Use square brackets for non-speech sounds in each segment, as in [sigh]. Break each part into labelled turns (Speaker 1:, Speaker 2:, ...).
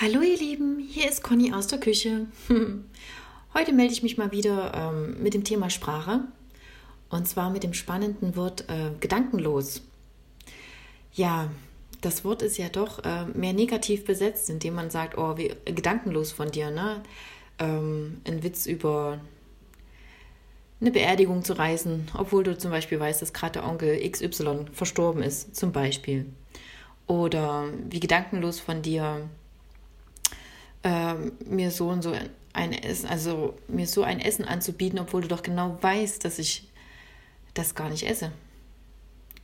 Speaker 1: Hallo ihr Lieben, hier ist Conny aus der Küche. [laughs] Heute melde ich mich mal wieder ähm, mit dem Thema Sprache und zwar mit dem spannenden Wort äh, gedankenlos. Ja, das Wort ist ja doch äh, mehr negativ besetzt, indem man sagt, oh, wie gedankenlos von dir, ne? Ähm, ein Witz über eine Beerdigung zu reisen, obwohl du zum Beispiel weißt, dass gerade der Onkel XY verstorben ist, zum Beispiel. Oder wie gedankenlos von dir ähm, mir so und so ein Essen, also mir so ein Essen anzubieten, obwohl du doch genau weißt, dass ich das gar nicht esse.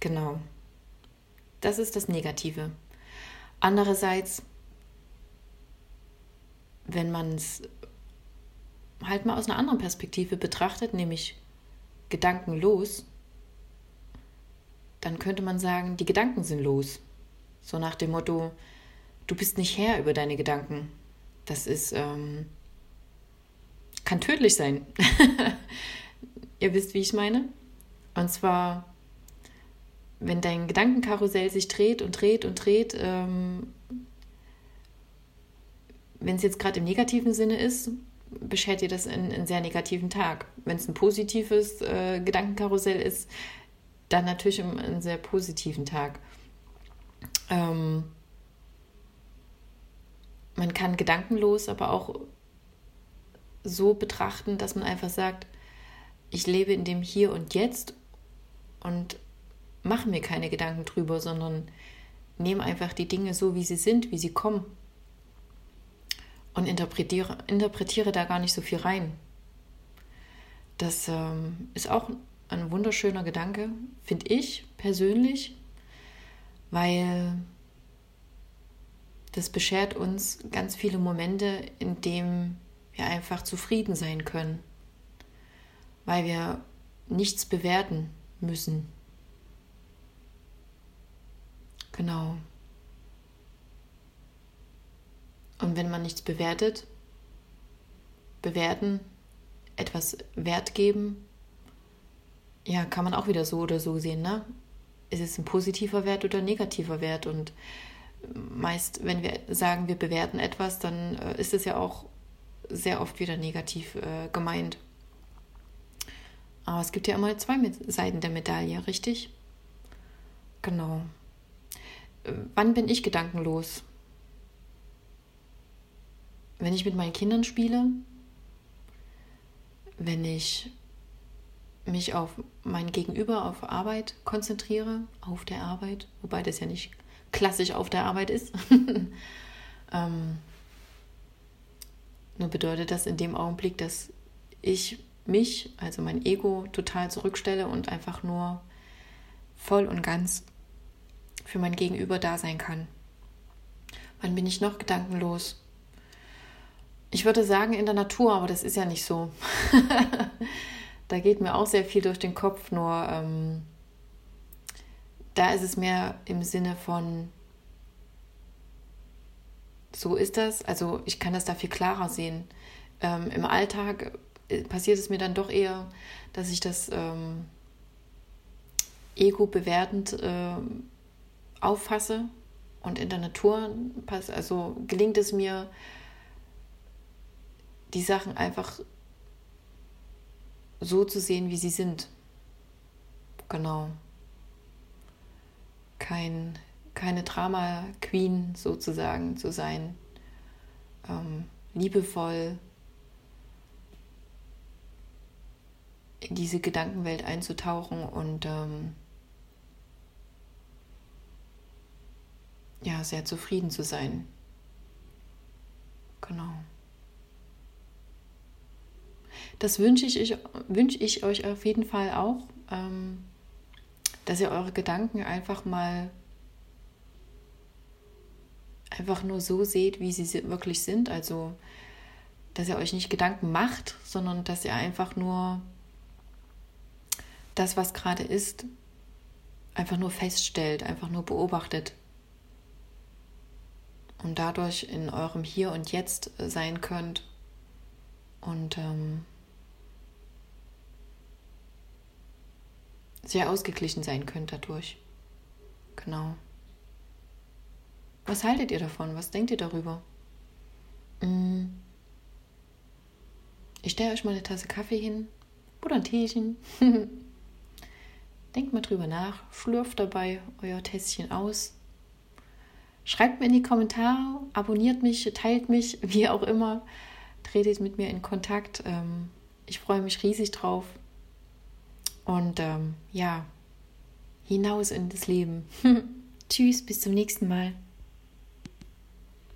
Speaker 1: Genau. Das ist das Negative. Andererseits, wenn man es halt mal aus einer anderen Perspektive betrachtet, nämlich gedankenlos, dann könnte man sagen, die Gedanken sind los. So nach dem Motto, du bist nicht Herr über deine Gedanken. Das ist, ähm, kann tödlich sein. [laughs] Ihr wisst, wie ich meine? Und zwar, wenn dein Gedankenkarussell sich dreht und dreht und dreht, ähm, wenn es jetzt gerade im negativen Sinne ist, beschert dir das einen, einen sehr negativen Tag. Wenn es ein positives äh, Gedankenkarussell ist, dann natürlich einen sehr positiven Tag. Ähm, man kann gedankenlos, aber auch so betrachten, dass man einfach sagt, ich lebe in dem Hier und Jetzt und mache mir keine Gedanken drüber, sondern nehme einfach die Dinge so, wie sie sind, wie sie kommen und interpretiere, interpretiere da gar nicht so viel rein. Das ähm, ist auch ein wunderschöner Gedanke, finde ich persönlich, weil das beschert uns ganz viele Momente, in denen wir einfach zufrieden sein können, weil wir nichts bewerten müssen. Genau. Und wenn man nichts bewertet, bewerten, etwas Wert geben, ja, kann man auch wieder so oder so sehen, ne? Ist es ein positiver Wert oder ein negativer Wert? Und meist, wenn wir sagen, wir bewerten etwas, dann äh, ist es ja auch sehr oft wieder negativ äh, gemeint. Aber es gibt ja immer zwei Seiten der Medaille, richtig? Genau. Äh, wann bin ich gedankenlos? Wenn ich mit meinen Kindern spiele, wenn ich mich auf mein Gegenüber, auf Arbeit konzentriere, auf der Arbeit, wobei das ja nicht klassisch auf der Arbeit ist. [laughs] ähm, nur bedeutet das in dem Augenblick, dass ich mich, also mein Ego, total zurückstelle und einfach nur voll und ganz für mein Gegenüber da sein kann. Wann bin ich noch gedankenlos? Ich würde sagen in der Natur, aber das ist ja nicht so. [laughs] da geht mir auch sehr viel durch den Kopf, nur ähm, da ist es mehr im Sinne von, so ist das. Also ich kann das da viel klarer sehen. Ähm, Im Alltag äh, passiert es mir dann doch eher, dass ich das ähm, ego bewertend äh, auffasse und in der Natur pass, also gelingt es mir, die Sachen einfach so zu sehen, wie sie sind. Genau kein, keine Drama-Queen sozusagen zu sein. Ähm, liebevoll in diese Gedankenwelt einzutauchen und ähm, ja, sehr zufrieden zu sein. Genau. Das wünsche ich, wünsche ich euch auf jeden Fall auch. Ähm, dass ihr eure Gedanken einfach mal einfach nur so seht, wie sie wirklich sind. Also, dass ihr euch nicht Gedanken macht, sondern dass ihr einfach nur das, was gerade ist, einfach nur feststellt, einfach nur beobachtet. Und dadurch in eurem Hier und Jetzt sein könnt. Und ähm, sehr ausgeglichen sein könnt dadurch. Genau. Was haltet ihr davon? Was denkt ihr darüber? Mm. Ich stelle euch mal eine Tasse Kaffee hin oder ein Teechen. [laughs] Denkt mal drüber nach, schlürft dabei euer Tässchen aus. Schreibt mir in die Kommentare, abonniert mich, teilt mich, [laughs] wie auch immer. Tretet mit mir in Kontakt. Ähm, ich freue mich riesig drauf. Und ähm, ja, hinaus in das Leben. [laughs] Tschüss, bis zum nächsten Mal.